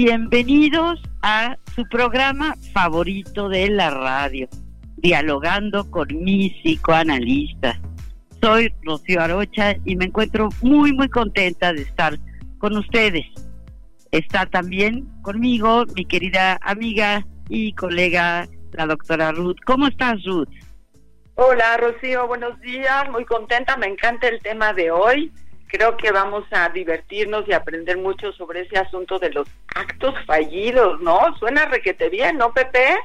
Bienvenidos a su programa favorito de la radio, Dialogando con mis psicoanalistas. Soy Rocío Arocha y me encuentro muy, muy contenta de estar con ustedes. Está también conmigo mi querida amiga y colega, la doctora Ruth. ¿Cómo estás, Ruth? Hola, Rocío, buenos días. Muy contenta, me encanta el tema de hoy creo que vamos a divertirnos y aprender mucho sobre ese asunto de los actos fallidos, ¿no? Suena requete bien, ¿no, Pepe?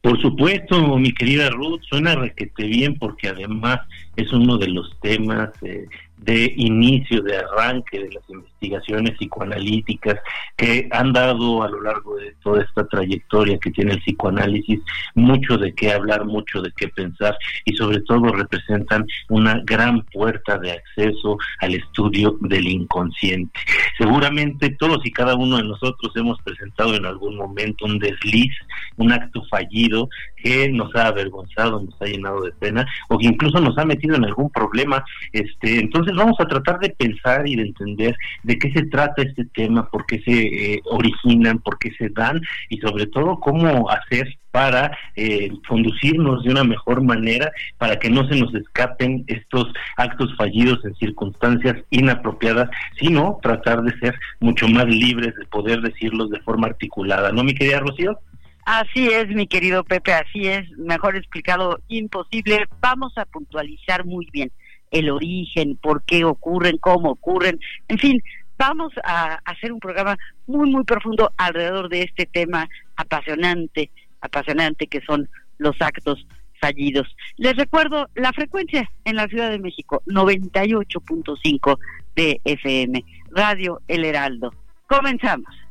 Por supuesto, mi querida Ruth, suena requete bien porque además es uno de los temas eh, de inicio, de arranque de las investigaciones psicoanalíticas que han dado a lo largo de toda esta trayectoria que tiene el psicoanálisis mucho de qué hablar, mucho de qué pensar y sobre todo representan una gran puerta de acceso al estudio del inconsciente. Seguramente todos y cada uno de nosotros hemos presentado en algún momento un desliz, un acto fallido que nos ha avergonzado, nos ha llenado de pena o que incluso nos ha metido en algún problema. Este, entonces vamos a tratar de pensar y de entender de qué se trata este tema, por qué se eh, originan, por qué se dan y sobre todo cómo hacer para eh, conducirnos de una mejor manera, para que no se nos escapen estos actos fallidos en circunstancias inapropiadas, sino tratar de ser mucho más libres de poder decirlos de forma articulada. ¿No, mi querida Rocío? Así es, mi querido Pepe, así es, mejor explicado, imposible. Vamos a puntualizar muy bien el origen, por qué ocurren, cómo ocurren, en fin, vamos a hacer un programa muy, muy profundo alrededor de este tema apasionante, apasionante que son los actos fallidos. Les recuerdo la frecuencia en la Ciudad de México, 98.5 de FM, Radio El Heraldo. Comenzamos.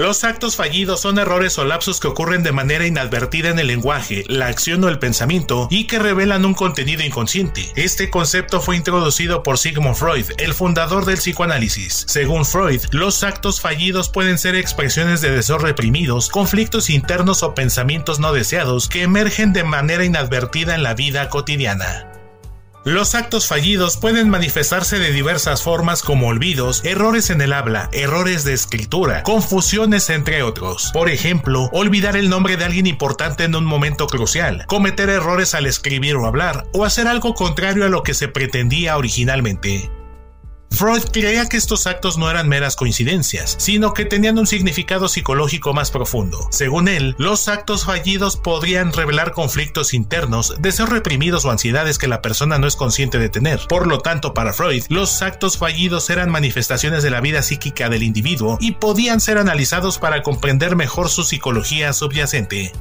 Los actos fallidos son errores o lapsos que ocurren de manera inadvertida en el lenguaje, la acción o el pensamiento y que revelan un contenido inconsciente. Este concepto fue introducido por Sigmund Freud, el fundador del psicoanálisis. Según Freud, los actos fallidos pueden ser expresiones de deseos reprimidos, conflictos internos o pensamientos no deseados que emergen de manera inadvertida en la vida cotidiana. Los actos fallidos pueden manifestarse de diversas formas como olvidos, errores en el habla, errores de escritura, confusiones entre otros. Por ejemplo, olvidar el nombre de alguien importante en un momento crucial, cometer errores al escribir o hablar, o hacer algo contrario a lo que se pretendía originalmente. Freud creía que estos actos no eran meras coincidencias, sino que tenían un significado psicológico más profundo. Según él, los actos fallidos podrían revelar conflictos internos, deseos reprimidos o ansiedades que la persona no es consciente de tener. Por lo tanto, para Freud, los actos fallidos eran manifestaciones de la vida psíquica del individuo y podían ser analizados para comprender mejor su psicología subyacente.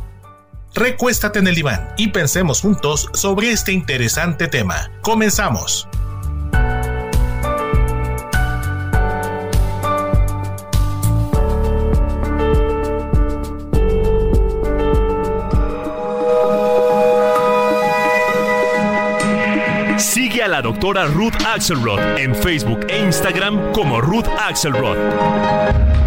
Recuéstate en el diván y pensemos juntos sobre este interesante tema. Comenzamos. La doctora Ruth Axelrod en Facebook e Instagram como Ruth Axelrod.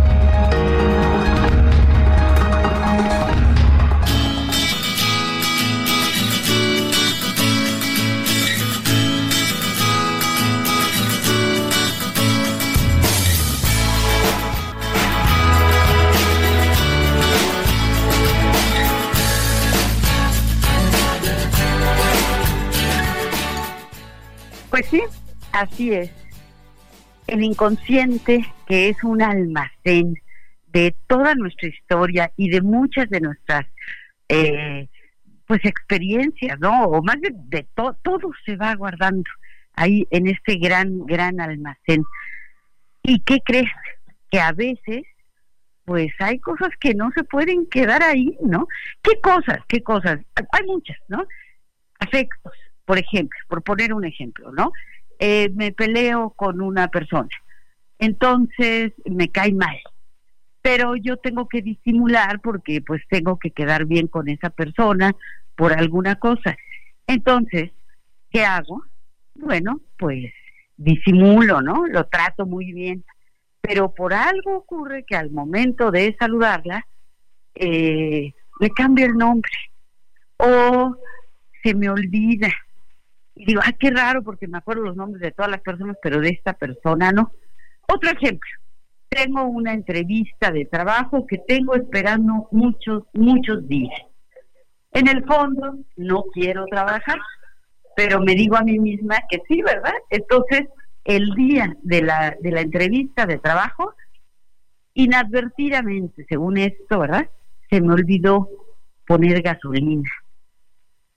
Pues sí, así es. El inconsciente, que es un almacén de toda nuestra historia y de muchas de nuestras eh, pues experiencias, ¿no? O más de, de todo, todo se va guardando ahí en este gran, gran almacén. ¿Y qué crees? Que a veces, pues hay cosas que no se pueden quedar ahí, ¿no? ¿Qué cosas? ¿Qué cosas? Hay muchas, ¿no? Afectos, por ejemplo, por poner un ejemplo, ¿no? Eh, me peleo con una persona, entonces me cae mal, pero yo tengo que disimular porque pues tengo que quedar bien con esa persona por alguna cosa. Entonces, ¿qué hago? Bueno, pues disimulo, ¿no? Lo trato muy bien. Pero por algo ocurre que al momento de saludarla, eh, le cambio el nombre o se me olvida. Y digo, ah, qué raro porque me acuerdo los nombres de todas las personas, pero de esta persona no. Otro ejemplo, tengo una entrevista de trabajo que tengo esperando muchos, muchos días. En el fondo, no quiero trabajar, pero me digo a mí misma que sí, ¿verdad? Entonces, el día de la, de la entrevista de trabajo, inadvertidamente, según esto, ¿verdad? Se me olvidó poner gasolina.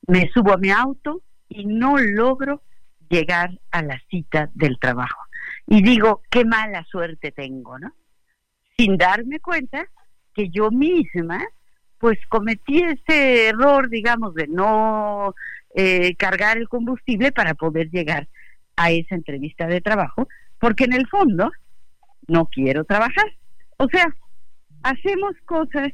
Me subo a mi auto y no logro llegar a la cita del trabajo. Y digo, qué mala suerte tengo, ¿no? Sin darme cuenta que yo misma, pues cometí ese error, digamos, de no eh, cargar el combustible para poder llegar a esa entrevista de trabajo, porque en el fondo no quiero trabajar. O sea, hacemos cosas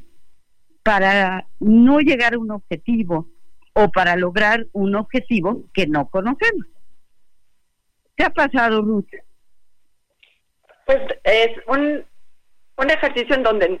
para no llegar a un objetivo o para lograr un objetivo que no conocemos. ¿Qué ha pasado, Ruth? Pues es un, un ejercicio en donde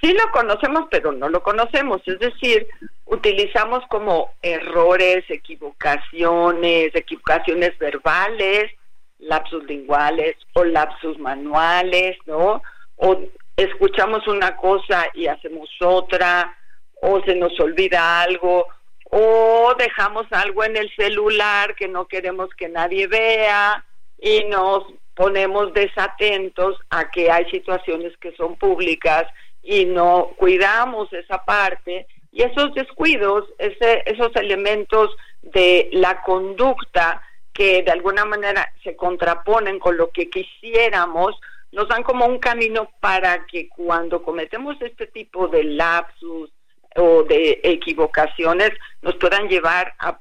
sí lo conocemos, pero no lo conocemos. Es decir, utilizamos como errores, equivocaciones, equivocaciones verbales, lapsus linguales o lapsus manuales, ¿no? O escuchamos una cosa y hacemos otra, o se nos olvida algo, o dejamos algo en el celular que no queremos que nadie vea y nos ponemos desatentos a que hay situaciones que son públicas y no cuidamos esa parte. Y esos descuidos, ese, esos elementos de la conducta que de alguna manera se contraponen con lo que quisiéramos, nos dan como un camino para que cuando cometemos este tipo de lapsus o de equivocaciones nos puedan llevar a,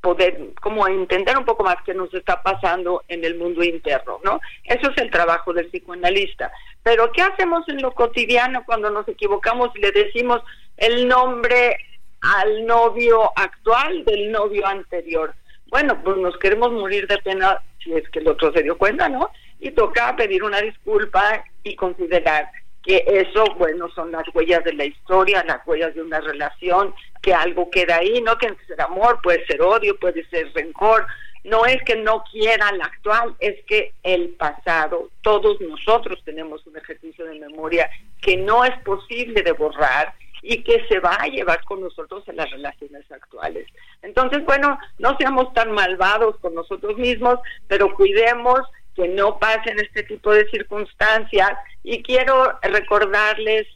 poder como entender un poco más qué nos está pasando en el mundo interno, ¿no? Eso es el trabajo del psicoanalista. Pero ¿qué hacemos en lo cotidiano cuando nos equivocamos y le decimos el nombre al novio actual del novio anterior? Bueno, pues nos queremos morir de pena si es que el otro se dio cuenta, ¿no? Y toca pedir una disculpa y considerar que eso, bueno, son las huellas de la historia, las huellas de una relación, que algo queda ahí, no tiene que ser amor, puede ser odio, puede ser rencor, no es que no quiera la actual, es que el pasado, todos nosotros tenemos un ejercicio de memoria que no es posible de borrar y que se va a llevar con nosotros en las relaciones actuales. Entonces, bueno, no seamos tan malvados con nosotros mismos, pero cuidemos que no pasen este tipo de circunstancias. Y quiero recordarles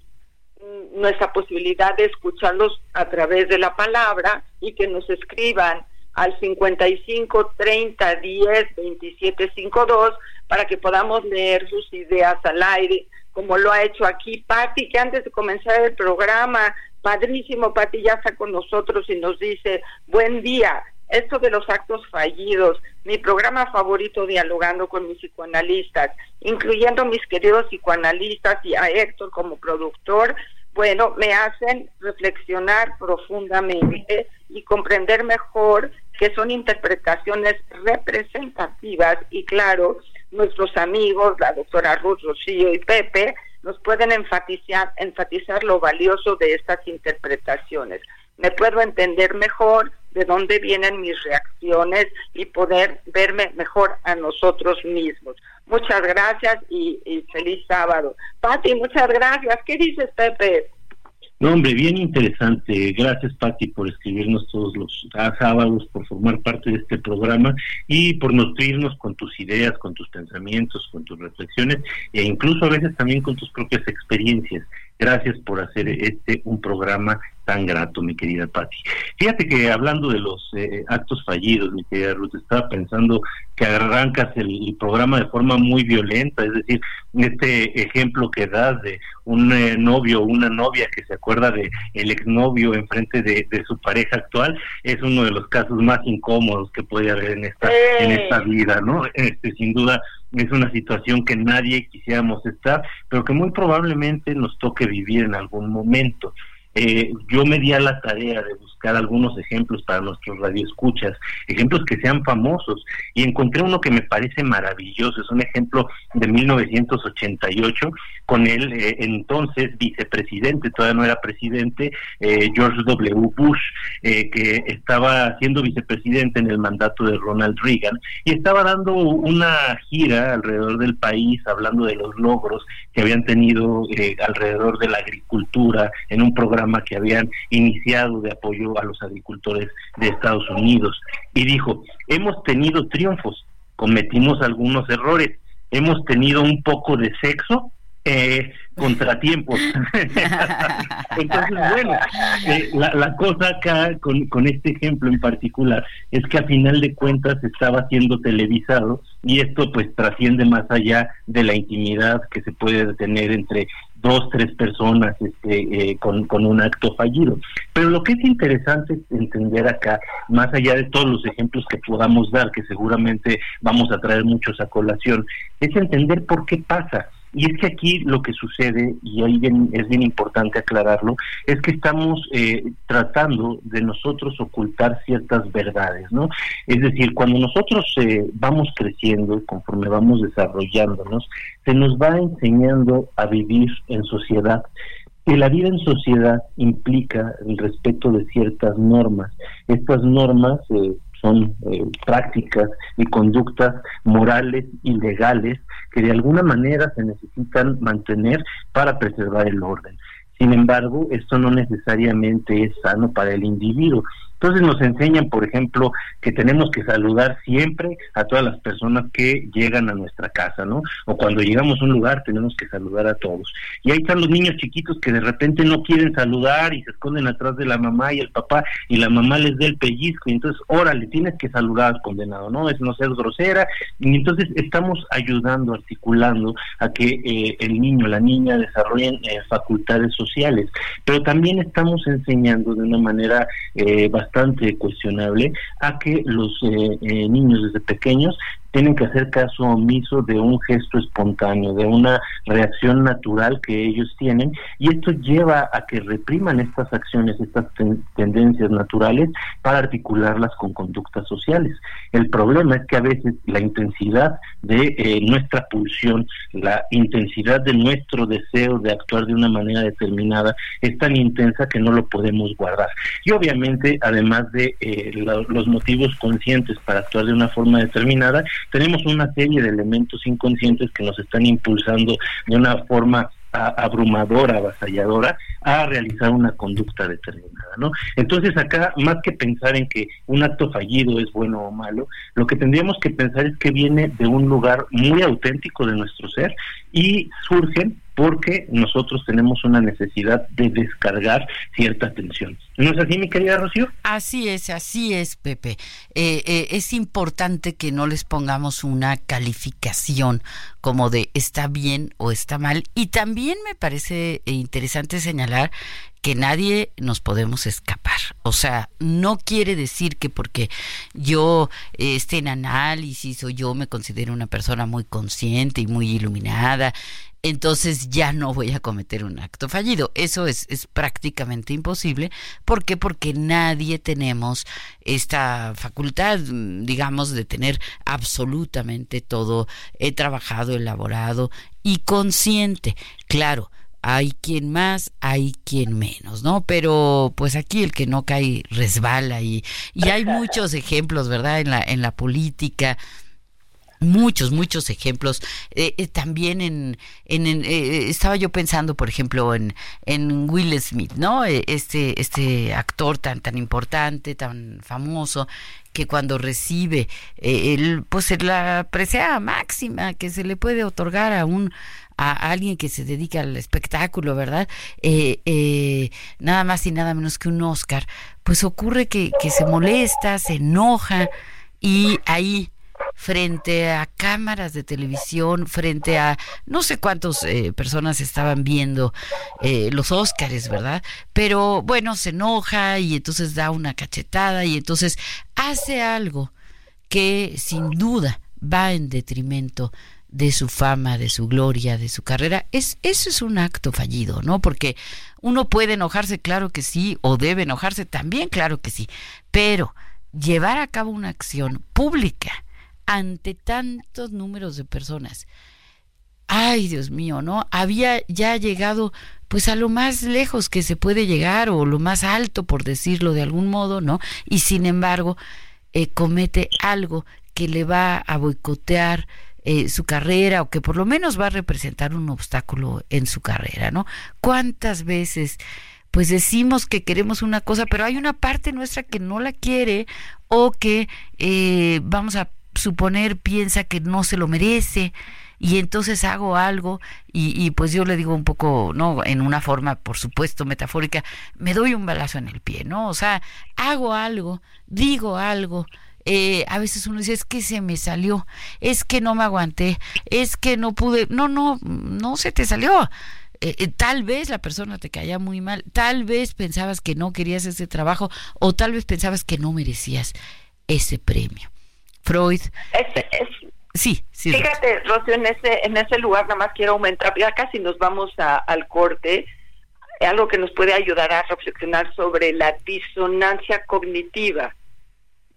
mm, nuestra posibilidad de escucharlos a través de la palabra y que nos escriban al 55 30 10 27 52 para que podamos leer sus ideas al aire, como lo ha hecho aquí Patti, que antes de comenzar el programa, padrísimo, Patti ya está con nosotros y nos dice, buen día, esto de los actos fallidos, mi programa favorito dialogando con mis psicoanalistas, incluyendo mis queridos psicoanalistas y a Héctor como productor, bueno, me hacen reflexionar profundamente y comprender mejor que son interpretaciones representativas y claro, nuestros amigos, la doctora Ruth, Rocío y Pepe, nos pueden enfatizar, enfatizar lo valioso de estas interpretaciones. Me puedo entender mejor de dónde vienen mis reacciones y poder verme mejor a nosotros mismos. Muchas gracias y, feliz sábado. Pati, muchas gracias. ¿Qué dices, Pepe? No, hombre, bien interesante. Gracias, Patti, por escribirnos todos los sábados, por formar parte de este programa y por nutrirnos con tus ideas, con tus pensamientos, con tus reflexiones e incluso a veces también con tus propias experiencias. Gracias por hacer este un programa tan grato, mi querida Patti. Fíjate que hablando de los eh, actos fallidos, mi querida Ruth, estaba pensando que arrancas el, programa de forma muy violenta, es decir, este ejemplo que das de un eh, novio o una novia que se acuerda de el exnovio enfrente de, de su pareja actual, es uno de los casos más incómodos que puede haber en esta, en esta vida, ¿no? Este, sin duda es una situación que nadie quisiéramos estar, pero que muy probablemente nos toque vivir en algún momento. Eh, yo me di a la tarea de buscar algunos ejemplos para nuestros radioescuchas, ejemplos que sean famosos, y encontré uno que me parece maravilloso, es un ejemplo de 1988, con el eh, entonces vicepresidente, todavía no era presidente, eh, George W. Bush, que estaba siendo vicepresidente en el mandato de Ronald Reagan, y estaba dando una gira alrededor del país, hablando de los logros que habían tenido alrededor de la agricultura en un programa que habían iniciado de apoyo a los agricultores de Estados Unidos. Y dijo, hemos tenido triunfos, cometimos algunos errores, hemos tenido un poco de sexo, eh, contratiempos. Entonces, bueno, eh, la, cosa acá con, con este ejemplo en particular es que a final de cuentas estaba siendo televisado y esto pues trasciende más allá de la intimidad que se puede tener entre dos, tres personas este, eh, con, con un acto fallido. Pero lo que es interesante entender acá, más allá de todos los ejemplos que podamos dar, que seguramente vamos a traer muchos a colación, es entender por qué pasa. Y es que aquí lo que sucede, y ahí es bien importante aclararlo, es que estamos eh, tratando de nosotros ocultar ciertas verdades, ¿no? Es decir, cuando nosotros eh, vamos creciendo, conforme vamos desarrollándonos, se nos va enseñando a vivir en sociedad. Que la vida en sociedad implica el respeto de ciertas normas. Estas normas eh, son eh, prácticas y conductas morales y legales que de alguna manera se necesitan mantener para preservar el orden. Sin embargo, esto no necesariamente es sano para el individuo. Entonces nos enseñan, por ejemplo, que tenemos que saludar siempre a todas las personas que llegan a nuestra casa, ¿no? O cuando llegamos a un lugar tenemos que saludar a todos. Y ahí están los niños chiquitos que de repente no quieren saludar y se esconden atrás de la mamá y el papá y la mamá les da el pellizco y entonces, órale, tienes que saludar condenado, ¿no? Es no ser grosera y entonces estamos ayudando, articulando a que eh, el niño, la niña desarrollen eh, facultades sociales, pero también estamos enseñando de una manera eh, bastante bastante cuestionable a que los eh, eh, niños desde pequeños tienen que hacer caso omiso de un gesto espontáneo, de una reacción natural que ellos tienen, y esto lleva a que repriman estas acciones, estas tendencias naturales, para articularlas con conductas sociales. El problema es que a veces la intensidad de eh, nuestra pulsión, la intensidad de nuestro deseo de actuar de una manera determinada es tan intensa que no lo podemos guardar. Y obviamente, además de eh, los motivos conscientes para actuar de una forma determinada, tenemos una serie de elementos inconscientes que nos están impulsando de una forma abrumadora, avasalladora, a realizar una conducta determinada, ¿no? Entonces acá, más que pensar en que un acto fallido es bueno o malo, lo que tendríamos que pensar es que viene de un lugar muy auténtico de nuestro ser y surgen porque nosotros tenemos una necesidad de descargar cierta tensión. ¿No es así, mi querida Rocío? Así es, así es, Pepe. Eh, eh, es importante que no les pongamos una calificación como de está bien o está mal. Y también me parece interesante señalar que nadie nos podemos escapar. O sea, no quiere decir que porque yo esté en análisis o yo me considero una persona muy consciente y muy iluminada entonces ya no voy a cometer un acto fallido. Eso es, es prácticamente imposible. ¿Por qué? Porque nadie tenemos esta facultad, digamos, de tener absolutamente todo he trabajado, elaborado y consciente. Claro, hay quien más, hay quien menos, ¿no? Pero pues aquí el que no cae resbala y, y hay muchos ejemplos, ¿verdad? En la, en la política Muchos, muchos ejemplos. Eh, eh, también en, en, eh, estaba yo pensando, por ejemplo, en, en Will Smith, ¿no? Este, este actor tan, tan importante, tan famoso, que cuando recibe el, pues la presea máxima que se le puede otorgar a un a alguien que se dedica al espectáculo, ¿verdad? nada más y nada menos que un Oscar, pues ocurre que se molesta, se enoja y ahí frente a cámaras de televisión, frente a no sé cuántas eh, personas estaban viendo eh, los Óscares, ¿verdad? Pero bueno, se enoja y entonces da una cachetada y entonces hace algo que sin duda va en detrimento de su fama, de su gloria, de su carrera, es eso es un acto fallido, ¿no? Porque uno puede enojarse, claro que sí, o debe enojarse también, claro que sí, pero llevar a cabo una acción pública ante tantos números de personas. Ay, Dios mío, ¿no? Había ya llegado pues a lo más lejos que se puede llegar o lo más alto, por decirlo de algún modo, ¿no? Y sin embargo, eh, comete algo que le va a boicotear eh, su carrera o que por lo menos va a representar un obstáculo en su carrera, ¿no? ¿Cuántas veces pues decimos que queremos una cosa, pero hay una parte nuestra que no la quiere o que eh, vamos a suponer piensa que no se lo merece y entonces hago algo y, pues yo le digo un poco, no, en una forma por supuesto metafórica, me doy un balazo en el pie, ¿no? O sea, hago algo, digo algo, eh, a veces uno dice, es que se me salió, es que no me aguanté, es que no pude, no, no, no se te salió. Eh, eh, tal vez la persona te caía muy mal, tal vez pensabas que no querías ese trabajo o tal vez pensabas que no merecías ese premio. Freud. sí, sí. Fíjate, Rocío, en ese, en ese lugar nada más quiero aumentar, ya casi nos vamos al corte, algo que nos puede ayudar a reflexionar sobre la disonancia cognitiva.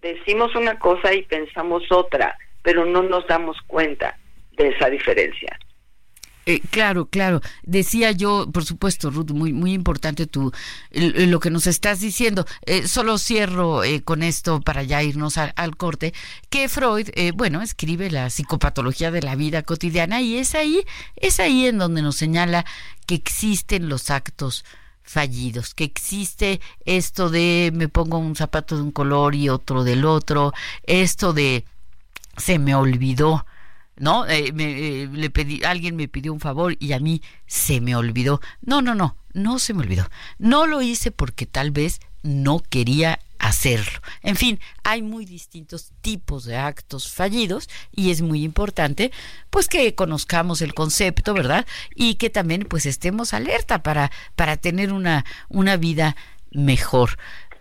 Decimos una cosa y pensamos otra, pero no nos damos cuenta de esa diferencia. Eh, claro, claro. Decía yo, por supuesto, Ruth, muy, muy importante tu, lo que nos estás diciendo. Eh, solo cierro eh, con esto para ya irnos al corte, que Freud, bueno, escribe la psicopatología de la vida cotidiana y es ahí, es ahí en donde nos señala que existen los actos fallidos, que existe esto de me pongo un zapato de un color y otro del otro, esto de se me olvidó ¿no? Eh, me, eh, le pedí, alguien me pidió un favor y a mí se me olvidó. No, no, no, no se me olvidó. No lo hice porque tal vez no quería hacerlo. En fin, hay muy distintos tipos de actos fallidos y es muy importante pues que conozcamos el concepto, ¿verdad? Y que también pues estemos alerta para para tener una una vida mejor.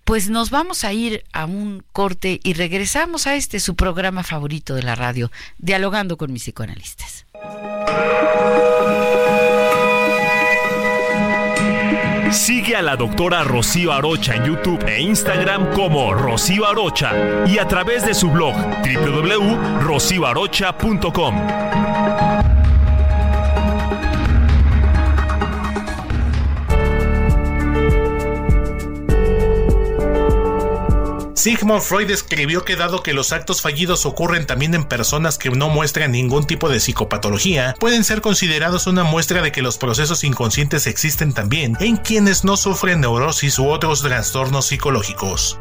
Pues nos vamos a ir a un corte y regresamos a este su programa favorito de la radio, Dialogando con mis psicoanalistas. Sigue a la doctora Rocío Arocha en YouTube e Instagram como Rocío Arocha y a través de su blog www.rocioarocha.com. Sigmund Freud escribió que dado que los actos fallidos ocurren también en personas que no muestran ningún tipo de psicopatología, pueden ser considerados una muestra de que los procesos inconscientes existen también en quienes no sufren neurosis u otros trastornos psicológicos.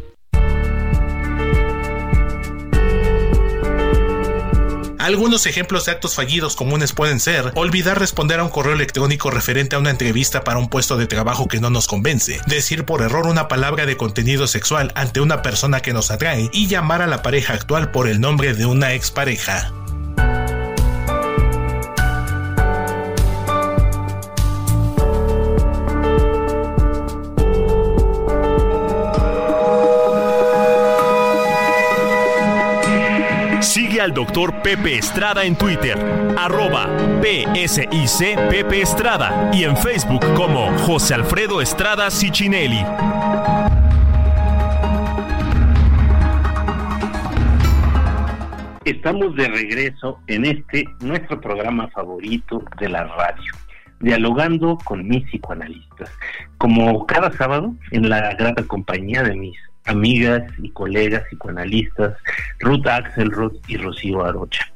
Algunos ejemplos de actos fallidos comunes pueden ser olvidar responder a un correo electrónico referente a una entrevista para un puesto de trabajo que no nos convence, decir por error una palabra de contenido sexual ante una persona que nos atrae y llamar a la pareja actual por el nombre de una expareja. Doctor Pepe Estrada en Twitter, arroba PSIC Pepe Estrada y en Facebook como José Alfredo Estrada Cicinelli. Estamos de regreso en este, nuestro programa favorito de la radio, dialogando con mis psicoanalistas. Como cada sábado, en la grata compañía de mis amigas y colegas psicoanalistas Ruth Axelrod y Rocío Arocha.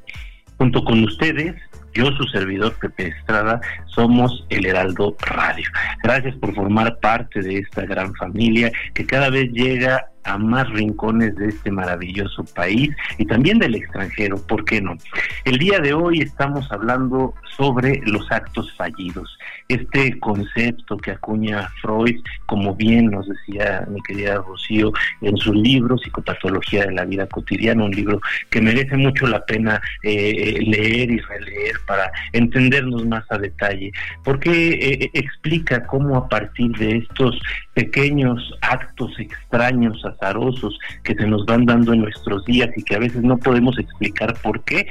Junto con ustedes, yo, su servidor Pepe Estrada, somos el Heraldo Radio. Gracias por formar parte de esta gran familia que cada vez llega a más rincones de este maravilloso país y también del extranjero, ¿por qué no? El día de hoy estamos hablando sobre los actos fallidos, este concepto que acuña Freud, como bien nos decía mi querida Rocío en su libro Psicopatología de la Vida Cotidiana, un libro que merece mucho la pena eh, leer y releer para entendernos más a detalle, porque eh, explica cómo a partir de estos pequeños actos extraños, azarosos, que se nos van dando en nuestros días y que a veces no podemos explicar por qué,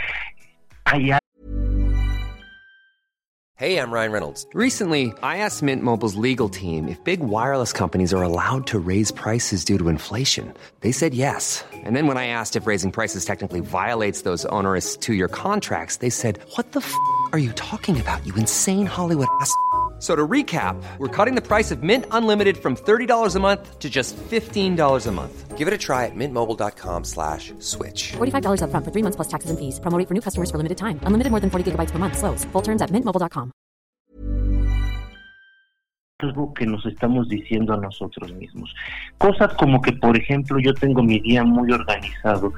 hay Hey, I'm Ryan Reynolds. Recently, I asked Mint Mobile's legal team if big wireless companies are allowed to raise prices due to inflation. They said yes. And then when I asked if raising prices technically violates those onerous two year contracts, they said, What the f are you talking about, you insane Hollywood ass? So to recap, we're cutting the price of Mint Unlimited from $30 a month to just $15 a month. Give it a try at mintmobile.com slash switch. $45 up front for three months plus taxes and fees. Promo for new customers for limited time. Unlimited more than 40 gigabytes per month. Slows. Full terms at mintmobile.com. algo que nos estamos diciendo a nosotros mismos. Cosas como que, por ejemplo, yo tengo mi día muy organizado,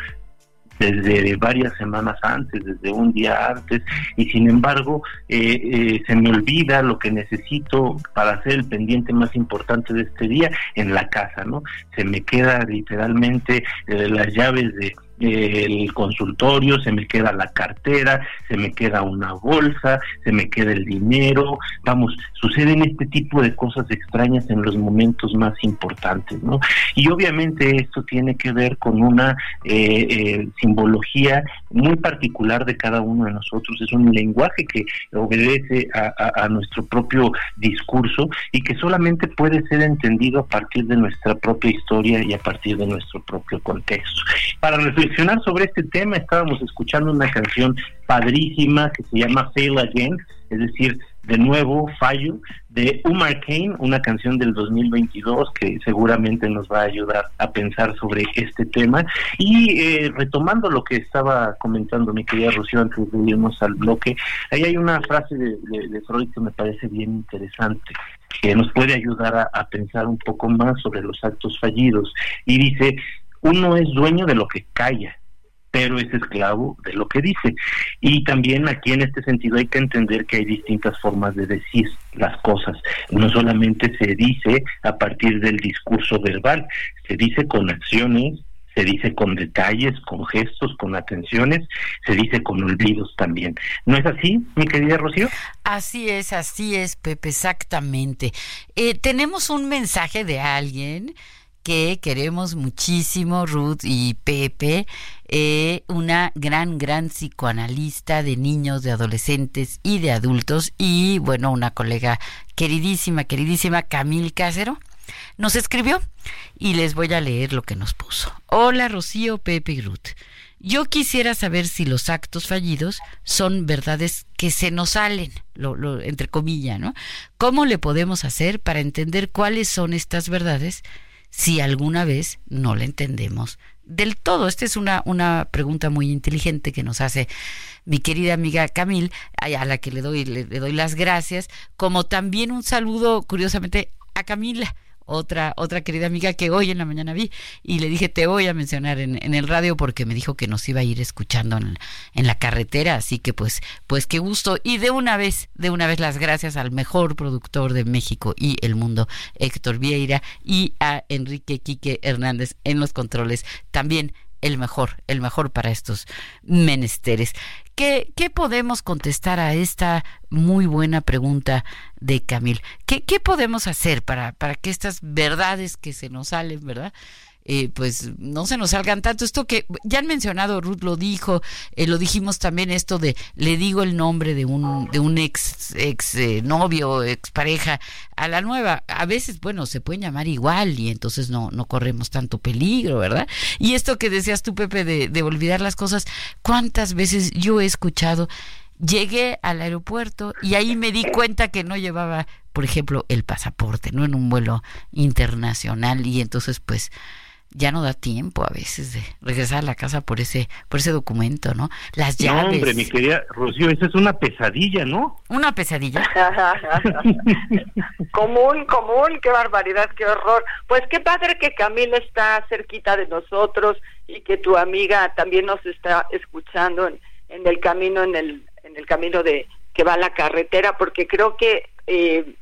desde varias semanas antes, desde un día antes, y sin embargo eh, eh, se me olvida lo que necesito para hacer el pendiente más importante de este día en la casa, ¿no? Se me queda literalmente eh, las llaves de el consultorio, se me queda la cartera, se me queda una bolsa, se me queda el dinero, vamos, suceden este tipo de cosas extrañas en los momentos más importantes, ¿no? Y obviamente esto tiene que ver con una eh, eh, simbología muy particular de cada uno de nosotros, es un lenguaje que obedece a, a nuestro propio discurso y que solamente puede ser entendido a partir de nuestra propia historia y a partir de nuestro propio contexto. Para sobre este tema estábamos escuchando una canción padrísima que se llama Fail Again, es decir, de nuevo fallo, de Umar Kane, una canción del 2022 que seguramente nos va a ayudar a pensar sobre este tema. Y eh, retomando lo que estaba comentando mi querida Rocío antes de irnos al bloque, ahí hay una frase de, de, de Freud que me parece bien interesante que nos puede ayudar a, a pensar un poco más sobre los actos fallidos. Y dice, uno es dueño de lo que calla, pero es esclavo de lo que dice. Y también aquí en este sentido hay que entender que hay distintas formas de decir las cosas. No solamente se dice a partir del discurso verbal, se dice con acciones, se dice con detalles, con gestos, con atenciones, se dice con olvidos también. ¿No es así, mi querida Rocío? Así es, así es, Pepe, exactamente. Eh, tenemos un mensaje de alguien que queremos muchísimo, Ruth y Pepe, eh, una gran, gran psicoanalista de niños, de adolescentes y de adultos, y bueno, una colega queridísima, queridísima, Camil Cácero, nos escribió y les voy a leer lo que nos puso. Hola, Rocío, Pepe y Ruth. Yo quisiera saber si los actos fallidos son verdades que se nos salen, lo, lo, entre comillas, ¿no? ¿Cómo le podemos hacer para entender cuáles son estas verdades si alguna vez no la entendemos del todo. Esta es una, una pregunta muy inteligente que nos hace mi querida amiga Camil, a la que le doy, le, le doy las gracias, como también un saludo, curiosamente, a Camila. Otra, otra querida amiga que hoy en la mañana vi y le dije, te voy a mencionar en, en el radio porque me dijo que nos iba a ir escuchando en, en, la carretera, así que pues, pues qué gusto. Y de una vez, de una vez las gracias al mejor productor de México y el mundo, Héctor Vieira, y a Enrique Quique Hernández en los controles. También el mejor, el mejor para estos menesteres. ¿Qué, qué podemos contestar a esta muy buena pregunta de Camil? ¿Qué, qué podemos hacer para, para que estas verdades que se nos salen, ¿verdad? Eh, pues no se nos salgan tanto. Esto que ya han mencionado, Ruth lo dijo, eh, lo dijimos también esto de le digo el nombre de un, de un ex, ex eh, novio, ex pareja a la nueva. A veces, bueno, se pueden llamar igual y entonces no, no corremos tanto peligro, ¿verdad? Y esto que decías tú, Pepe, de, de olvidar las cosas, ¿cuántas veces yo he escuchado? Llegué al aeropuerto y ahí me di cuenta que no llevaba, por ejemplo, el pasaporte, ¿no? En un vuelo internacional y entonces pues ya no da tiempo a veces de regresar a la casa por ese por ese documento, ¿no? Las llaves. No, hombre, mi querida Rocío, esa es una pesadilla, ¿no? Una pesadilla. común, común, qué barbaridad, qué horror. Pues qué padre que Camila está cerquita de nosotros y que tu amiga también nos está escuchando en, en el camino, en el, en el camino de que va a la carretera, porque creo que eh,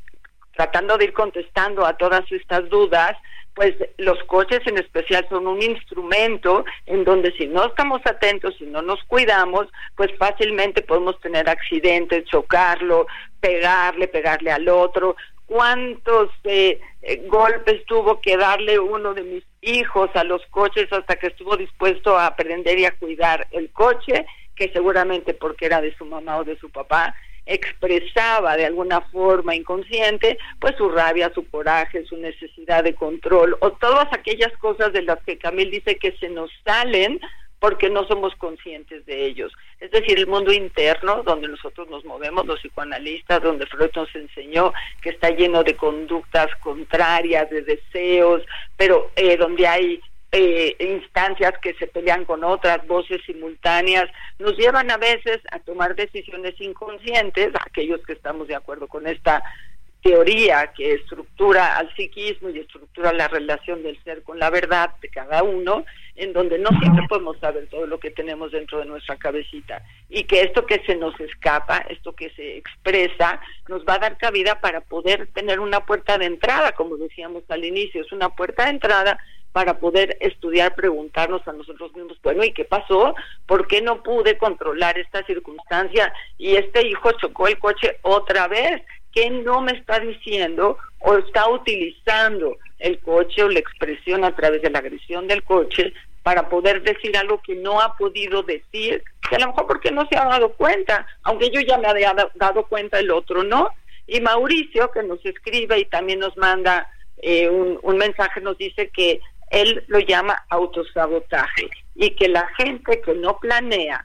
tratando de ir contestando a todas estas dudas, pues los coches en especial son un instrumento en donde si no estamos atentos, si no nos cuidamos, pues fácilmente podemos tener accidentes, chocarlo, pegarle, pegarle al otro. ¿Cuántos eh, eh, golpes tuvo que darle uno de mis hijos a los coches hasta que estuvo dispuesto a aprender y a cuidar el coche? que seguramente porque era de su mamá o de su papá, expresaba de alguna forma inconsciente, pues su rabia, su coraje, su necesidad de control, o todas aquellas cosas de las que Camil dice que se nos salen porque no somos conscientes de ellos. Es decir, el mundo interno donde nosotros nos movemos, los psicoanalistas, donde Freud nos enseñó que está lleno de conductas contrarias, de deseos, pero eh, donde hay eh, instancias que se pelean con otras, voces simultáneas, nos llevan a veces a tomar decisiones inconscientes, aquellos que estamos de acuerdo con esta teoría que estructura al psiquismo y estructura la relación del ser con la verdad de cada uno, en donde no siempre podemos saber todo lo que tenemos dentro de nuestra cabecita. Y que esto que se nos escapa, esto que se expresa, nos va a dar cabida para poder tener una puerta de entrada, como decíamos al inicio, es una puerta de entrada para poder estudiar, preguntarnos a nosotros mismos, bueno, ¿y qué pasó? ¿Por qué no pude controlar esta circunstancia? Y este hijo chocó el coche otra vez. ¿Qué no me está diciendo o está utilizando el coche o la expresión a través de la agresión del coche para poder decir algo que no ha podido decir, que a lo mejor porque no se ha dado cuenta, aunque yo ya me había dado cuenta el otro, ¿no? Y Mauricio, que nos escribe y también nos manda eh, un, un mensaje, nos dice que él lo llama autosabotaje y que la gente que no planea,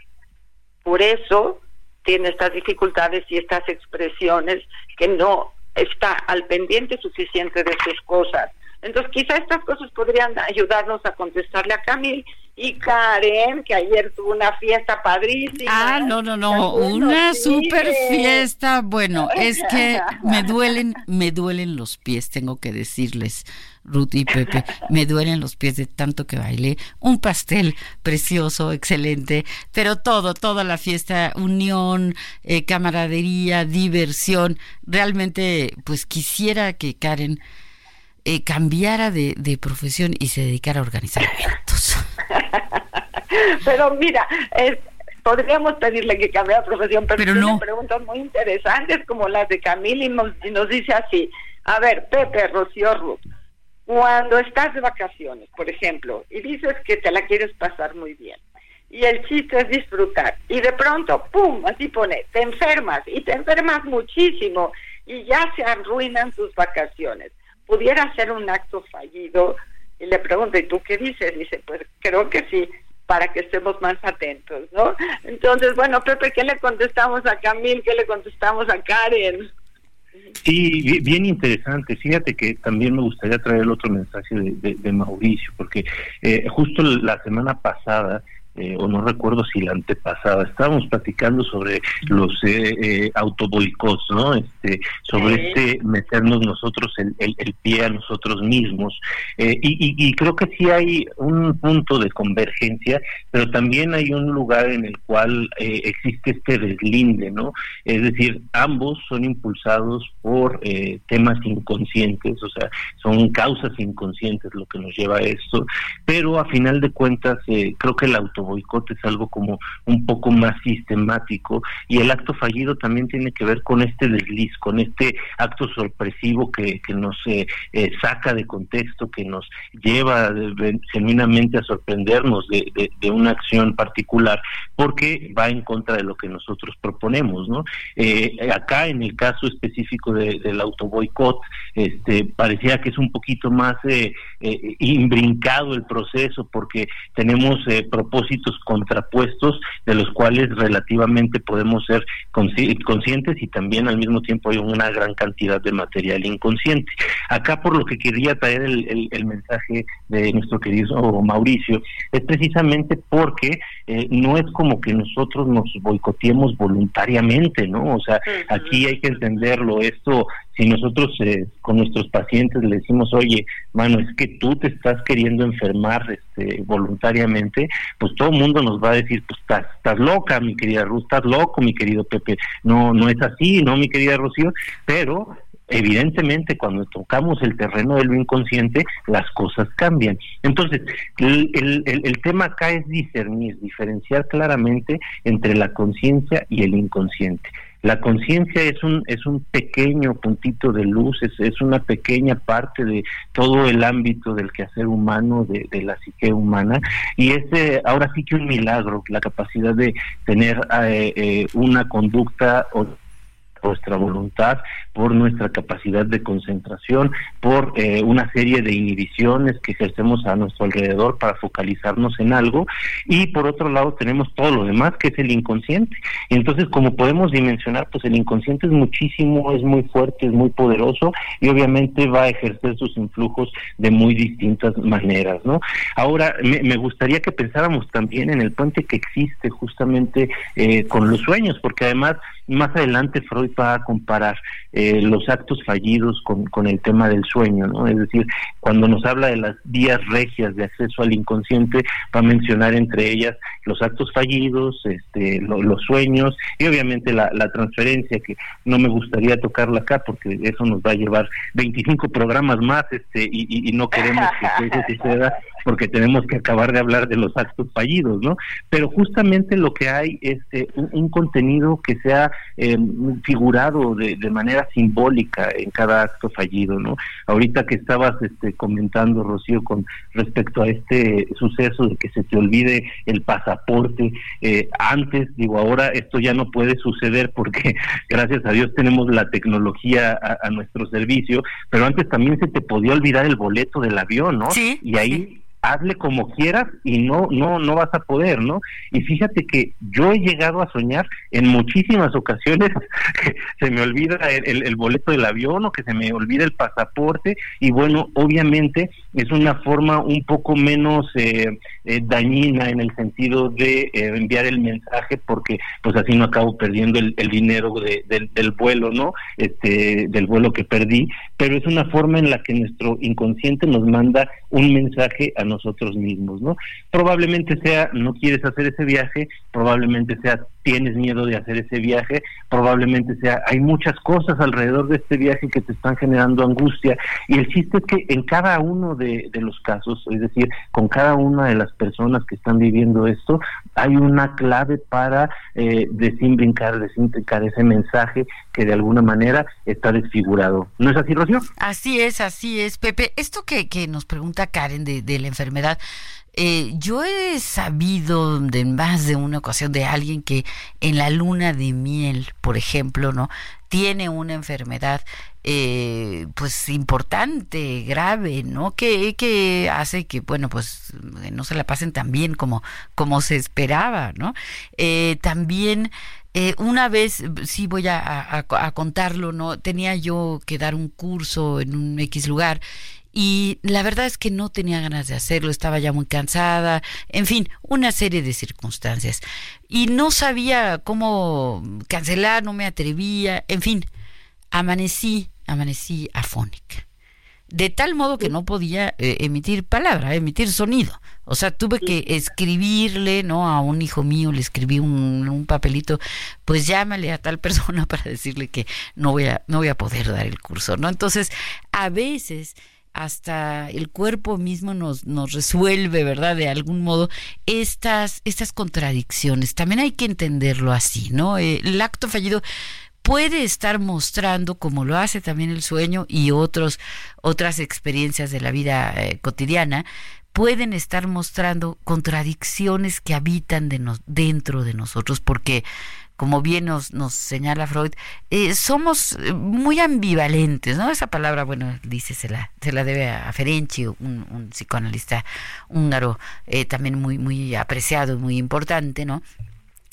por eso tiene estas dificultades y estas expresiones que no está al pendiente suficiente de sus cosas. Entonces, quizá estas cosas podrían ayudarnos a contestarle a Camil y Karen, que ayer tuvo una fiesta padrísima. Ah, no, no, no, una super fiesta. Bueno, es que me duelen, me duelen los pies, tengo que decirles. Ruth y Pepe, me duelen los pies de tanto que bailé. Un pastel precioso, excelente, pero todo, toda la fiesta, unión, eh, camaradería, diversión. Realmente, pues quisiera que Karen eh, cambiara de, de profesión y se dedicara a organizar eventos. pero mira, podríamos pedirle que cambie de profesión, pero, pero no. preguntas muy interesantes como las de Camila y nos, y nos dice así, a ver, Pepe, Rocío, Ruth, cuando estás de vacaciones, por ejemplo, y dices que te la quieres pasar muy bien, y el chiste es disfrutar, y de pronto, ¡pum!, así pone, te enfermas, y te enfermas muchísimo, y ya se arruinan tus vacaciones. Pudiera ser un acto fallido, y le pregunto, ¿y tú qué dices? Dice, pues creo que sí, para que estemos más atentos, ¿no? Entonces, bueno, Pepe, ¿qué le contestamos a Camil? ¿Qué le contestamos a Karen? Sí, bien interesante. Fíjate que también me gustaría traer el otro mensaje de, Mauricio, porque eh, justo la semana pasada eh, o no recuerdo si la antepasada, estábamos platicando sobre los eh, eh, autoboicots, ¿no? Este, sobre este meternos nosotros el, el, pie a nosotros mismos. Eh, y, y, creo que sí hay un punto de convergencia, pero también hay un lugar en el cual existe este deslinde, ¿no? Es decir, ambos son impulsados por temas inconscientes, o sea, son causas inconscientes lo que nos lleva a esto, pero a final de cuentas creo que el auto boicot es algo como un poco más sistemático y el acto fallido también tiene que ver con este desliz, con este acto sorpresivo que, que nos eh, eh, saca de contexto, que nos lleva genuinamente a sorprendernos de, de, una acción particular, porque va en contra de lo que nosotros proponemos, ¿no? Eh, acá en el caso específico del auto boicot, este, parecía que es un poquito más imbrincado el proceso porque tenemos propósitos contrapuestos de los cuales relativamente podemos ser conscientes y también al mismo tiempo hay una gran cantidad de material inconsciente. Acá por lo que quería traer el, mensaje de nuestro querido Mauricio es precisamente porque eh, no es como que nosotros nos boicoteemos voluntariamente, ¿no? O sea, aquí hay que entenderlo, esto si nosotros eh, con nuestros pacientes le decimos, oye, mano, es que tú te estás queriendo enfermar este, voluntariamente, pues todo el mundo nos va a decir, pues estás, estás loca, mi querida Ruth, estás loco, mi querido Pepe. No, no es así, ¿no, mi querida Rocío? Pero evidentemente cuando tocamos el terreno de lo inconsciente, las cosas cambian. Entonces, el, el, el, tema acá es discernir, diferenciar claramente entre la conciencia y el inconsciente. La conciencia es un, es un pequeño puntito de luz, es, una pequeña parte de todo el ámbito del quehacer humano, de, la psique humana, y es eh, ahora sí que un milagro, la capacidad de tener eh, eh, una conducta o nuestra voluntad, por nuestra capacidad de concentración, por eh, una serie de inhibiciones que ejercemos a nuestro alrededor para focalizarnos en algo y por otro lado tenemos todo lo demás que es el inconsciente. Entonces, como podemos dimensionar, pues el inconsciente es muchísimo, es muy fuerte, es muy poderoso y obviamente va a ejercer sus influjos de muy distintas maneras, ¿no? Ahora, me, gustaría que pensáramos también en el puente que existe justamente eh, con los sueños, porque además más adelante Freud va a comparar eh, los actos fallidos con, con el tema del sueño, ¿no? Es decir, cuando nos habla de las vías regias de acceso al inconsciente, va a mencionar entre ellas los actos fallidos, este, los sueños y obviamente la, la transferencia, que no me gustaría tocarla acá porque eso nos va a llevar 25 programas más este, y, y, no queremos que eso suceda porque tenemos que acabar de hablar de los actos fallidos, ¿no? Pero justamente lo que hay es eh, un, contenido que sea eh, figurado de, de, manera simbólica en cada acto fallido, ¿no? Ahorita que estabas este, comentando, Rocío, con respecto a este suceso de que se te olvide el pasaporte, eh, antes, digo, ahora esto ya no puede suceder porque gracias a Dios tenemos la tecnología a, nuestro servicio, pero antes también se te podía olvidar el boleto del avión, ¿no? Sí. Y ahí hazle como quieras y no no no vas a poder no y fíjate que yo he llegado a soñar en muchísimas ocasiones que se me olvida el, boleto del avión o que se me olvida el pasaporte y bueno obviamente es una forma un poco menos eh, eh, dañina en el sentido de eh, enviar el mensaje porque pues así no acabo perdiendo el, dinero del vuelo no este del vuelo que perdí pero es una forma en la que nuestro inconsciente nos manda un mensaje a nosotros mismos, ¿no? Probablemente sea no quieres hacer ese viaje, probablemente sea tienes miedo de hacer ese viaje, probablemente sea hay muchas cosas alrededor de este viaje que te están generando angustia y el chiste es que en cada uno de, los casos, es decir, con cada una de las personas que están viviendo esto, hay una clave para eh, desinbrincar, desintricar ese mensaje que de alguna manera está desfigurado. ¿No es así, Rocío? Así es, así es, Pepe. Esto que, que nos pregunta Karen de, de la enfermedad, eh, yo he sabido de más de una ocasión de alguien que en la luna de miel, por ejemplo, ¿no? Tiene una enfermedad eh, pues importante, grave, ¿no? Que, que hace que, bueno, pues no se la pasen tan bien como, como se esperaba, ¿no? Eh, también Eh, una vez, sí voy a, contarlo, ¿no? Tenía yo que dar un curso en un X lugar y la verdad es que no tenía ganas de hacerlo, estaba ya muy cansada, en fin, una serie de circunstancias. Y no sabía cómo cancelar, no me atrevía, en fin, amanecí, amanecí afónica de tal modo que no podía eh, emitir palabra, emitir sonido. O sea, tuve que escribirle, ¿no? A un hijo mío le escribí un, un, papelito, pues llámale a tal persona para decirle que no voy a, no voy a poder dar el curso, ¿no? Entonces, a veces hasta el cuerpo mismo nos, nos resuelve, ¿verdad? De algún modo, estas, estas contradicciones. También hay que entenderlo así, ¿no? Eh, el acto fallido puede estar mostrando, como lo hace también el sueño y otros, otras experiencias de la vida eh, cotidiana, pueden estar mostrando contradicciones que habitan de nos, dentro de nosotros, porque como bien nos, nos señala Freud, eh, somos eh, muy ambivalentes, ¿no? Esa palabra, bueno, dice, se la, se la debe a Ferenczi, un, psicoanalista húngaro también muy, muy apreciado, muy importante, ¿no?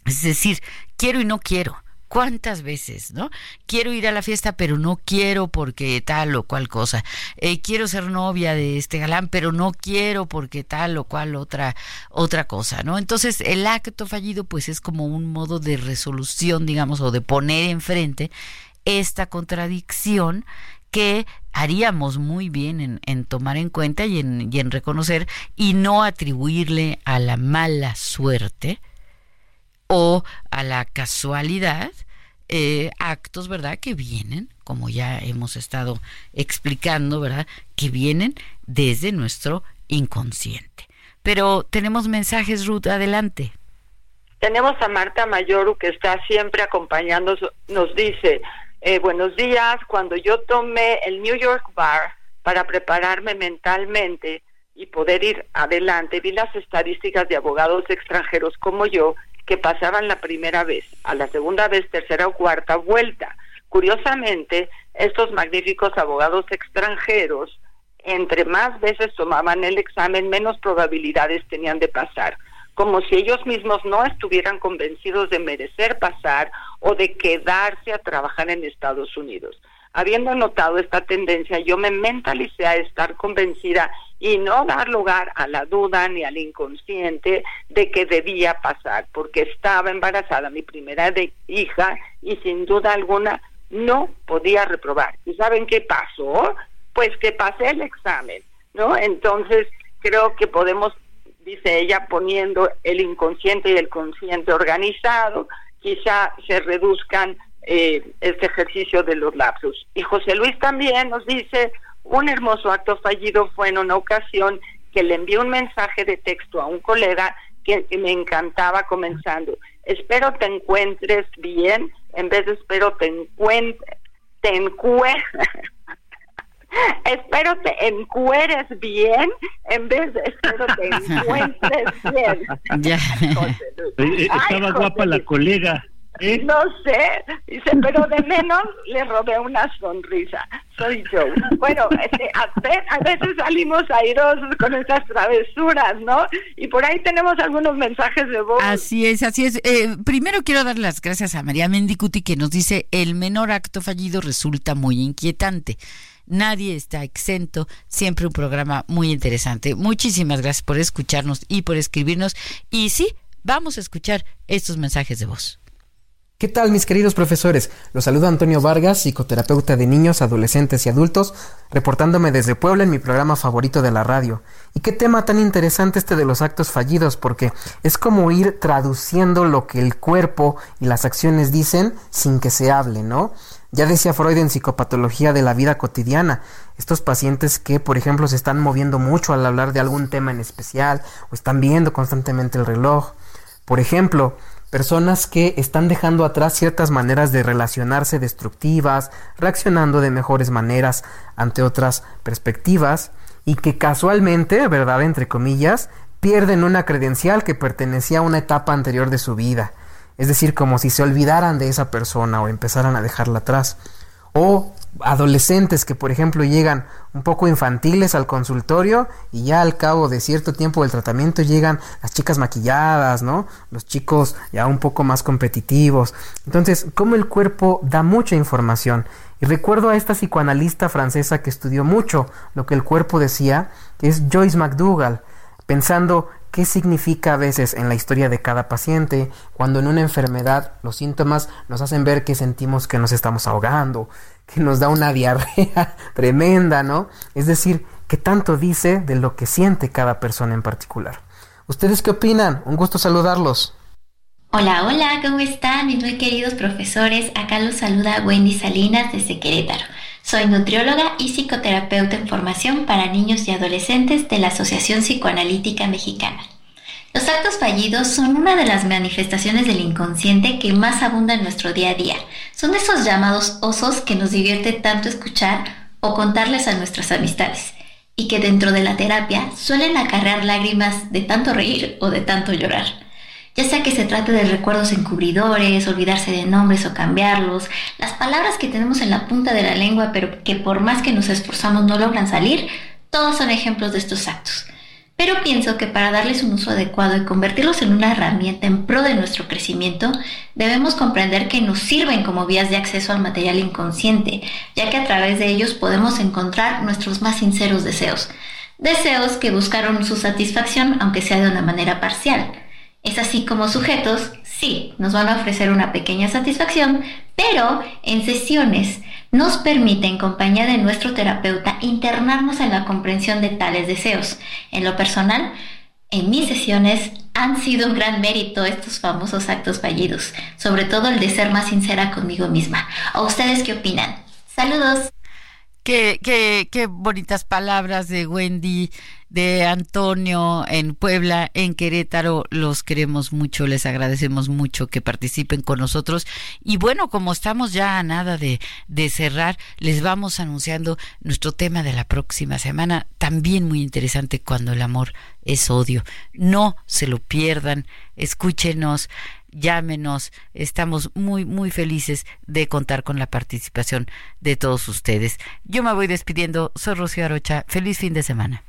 Es decir, quiero y no quiero cuántas veces, ¿no? Quiero ir a la fiesta, pero no quiero porque tal o cual cosa. Eh, quiero ser novia de este galán, pero no quiero porque tal o cual otra otra cosa, ¿no? Entonces el acto fallido, pues es como un modo de resolución, digamos, o de poner enfrente esta contradicción que haríamos muy bien en, tomar en cuenta y en, y en reconocer y no atribuirle a la mala suerte o a la casualidad eh, actos, ¿verdad? Que vienen, como ya hemos estado explicando, ¿verdad? Que vienen desde nuestro inconsciente. Pero tenemos mensajes, Ruth, adelante. Tenemos a Marta Mayoru que está siempre acompañándonos, nos dice, eh, buenos días, cuando yo tomé el New York Bar para prepararme mentalmente y poder ir adelante, vi las estadísticas de abogados extranjeros como yo que pasaban la primera vez, a la segunda vez, tercera o cuarta vuelta. Curiosamente, estos magníficos abogados extranjeros, entre más veces tomaban el examen, menos probabilidades tenían de pasar, como si ellos mismos no estuvieran convencidos de merecer pasar o de quedarse a trabajar en Estados Unidos. Habiendo notado esta tendencia, yo me mentalicé a estar convencida y no dar lugar a la duda ni al inconsciente de que debía pasar, porque estaba embarazada mi primera hija y sin duda alguna no podía reprobar. ¿Y saben qué pasó? Pues que pasé el examen, ¿no? Entonces creo que podemos, dice ella, poniendo el inconsciente y el consciente organizado, quizá se reduzcan eh, este ejercicio de los lapsos. Y José Luis también nos dice, un hermoso acto fallido fue en una ocasión que le envié un mensaje de texto a un colega que, me encantaba comenzando. Espero te encuentres bien, en vez de espero te encuentres, te encue... espero te encueres bien en vez de espero te encuentres bien. Ya. Eh, estaba guapa la colega. No sé, dice, pero de menos le robé una sonrisa. Soy yo. Bueno, este, a, veces salimos airosos con estas travesuras, ¿no? Y por ahí tenemos algunos mensajes de voz. Así es, así es. Eh, primero quiero dar las gracias a María Mendicuti que nos dice, el menor acto fallido resulta muy inquietante. Nadie está exento, siempre un programa muy interesante. Muchísimas gracias por escucharnos y por escribirnos. Y sí, vamos a escuchar estos mensajes de voz. ¿Qué tal mis queridos profesores? Los saluda Antonio Vargas, psicoterapeuta de niños, adolescentes y adultos, reportándome desde Puebla en mi programa favorito de la radio. Y qué tema tan interesante este de los actos fallidos, porque es como ir traduciendo lo que el cuerpo y las acciones dicen sin que se hable, ¿no? Ya decía Freud en psicopatología de la vida cotidiana, estos pacientes que, por ejemplo, se están moviendo mucho al hablar de algún tema en especial o están viendo constantemente el reloj. Por ejemplo, personas que están dejando atrás ciertas maneras de relacionarse destructivas, reaccionando de mejores maneras ante otras perspectivas y que casualmente, verdad, entre comillas, pierden una credencial que pertenecía a una etapa anterior de su vida, es decir, como si se olvidaran de esa persona o empezaran a dejarla atrás. O adolescentes que por ejemplo llegan un poco infantiles al consultorio y ya al cabo de cierto tiempo del tratamiento llegan las chicas maquilladas, ¿no? Los chicos ya un poco más competitivos. Entonces, como el cuerpo da mucha información. Y recuerdo a esta psicoanalista francesa que estudió mucho lo que el cuerpo decía, que es Joyce McDougall, pensando qué significa a veces en la historia de cada paciente cuando en una enfermedad los síntomas nos hacen ver que sentimos que nos estamos ahogando, que nos da una diarrea tremenda, ¿no? Es decir, que tanto dice de lo que siente cada persona en particular. ¿Ustedes qué opinan? Un gusto saludarlos. Hola, hola, ¿cómo están mis muy queridos profesores? Acá los saluda Wendy Salinas desde Querétaro. Soy nutrióloga y psicoterapeuta en formación para niños y adolescentes de la Asociación Psicoanalítica Mexicana. Los actos fallidos son una de las manifestaciones del inconsciente que más abunda en nuestro día a día. Son esos llamados osos que nos divierte tanto escuchar o contarles a nuestras amistades y que dentro de la terapia suelen acarrear lágrimas de tanto reír o de tanto llorar. Ya sea que se trate de recuerdos encubridores, olvidarse de nombres o cambiarlos, las palabras que tenemos en la punta de la lengua pero que por más que nos esforzamos no logran salir, todos son ejemplos de estos actos. Pero pienso que para darles un uso adecuado y convertirlos en una herramienta en pro de nuestro crecimiento, debemos comprender que nos sirven como vías de acceso al material inconsciente, ya que a través de ellos podemos encontrar nuestros más sinceros deseos. Deseos que buscaron su satisfacción aunque sea de una manera parcial. Es así como sujetos, sí, nos van a ofrecer una pequeña satisfacción, pero en sesiones nos permite, en compañía de nuestro terapeuta, internarnos en la comprensión de tales deseos. En lo personal, en mis sesiones han sido un gran mérito estos famosos actos fallidos, sobre todo el de ser más sincera conmigo misma. ¿O ustedes qué opinan? Saludos. Qué, qué, qué bonitas palabras de Wendy de Antonio en Puebla, en Querétaro. Los queremos mucho, les agradecemos mucho que participen con nosotros. Y bueno, como estamos ya a nada de, de cerrar, les vamos anunciando nuestro tema de la próxima semana, también muy interesante cuando el amor es odio. No se lo pierdan, escúchenos llámenos. Estamos muy, muy felices de contar con la participación de todos ustedes. Yo me voy despidiendo. Soy Rocío Arocha. Feliz fin de semana.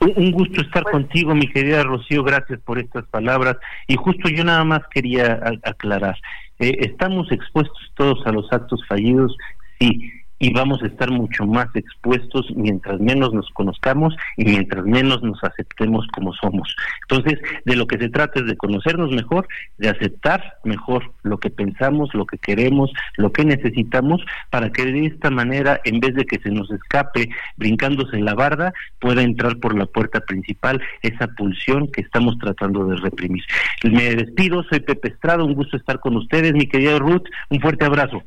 Un gusto estar contigo, mi querida Rocío, gracias por estas palabras. Y justo yo nada más quería aclarar, eh, ¿estamos expuestos todos a los actos fallidos? Sí, y vamos a estar mucho más expuestos mientras menos nos conozcamos y mientras menos nos aceptemos como somos. Entonces, de lo que se trata es de conocernos mejor, de aceptar mejor lo que pensamos, lo que queremos, lo que necesitamos, para que de esta manera, en vez de que se nos escape brincándose en la barda, pueda entrar por la puerta principal esa pulsión que estamos tratando de reprimir. Me despido, soy Pepe Estrada, un gusto estar con ustedes, mi querida Ruth, un fuerte abrazo.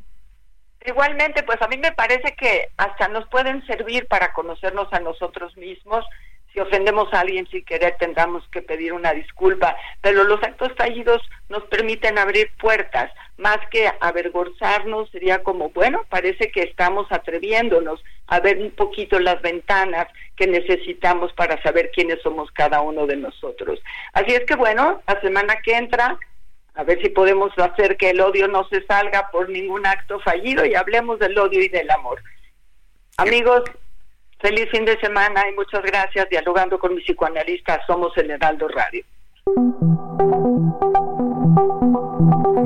Igualmente, pues a mí me parece que hasta nos pueden servir para conocernos a nosotros mismos. Si ofendemos a alguien sin querer, tendremos que pedir una disculpa. Pero los actos fallidos nos permiten abrir puertas. Más que avergonzarnos, sería como, bueno, parece que estamos atreviéndonos a ver un poquito las ventanas que necesitamos para saber quiénes somos cada uno de nosotros. Así es que, bueno, la semana que entra a ver si podemos hacer que el odio no se salga por ningún acto fallido y hablemos del odio y del amor. Amigos, feliz fin de semana y muchas gracias. Dialogando con mi psicoanalista, somos el Heraldo Radio.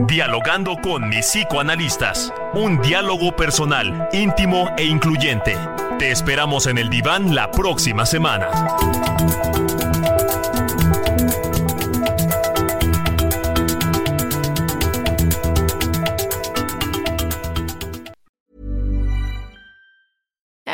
Dialogando con mis psicoanalistas. Un diálogo personal, íntimo e incluyente. Te esperamos en el diván la próxima semana.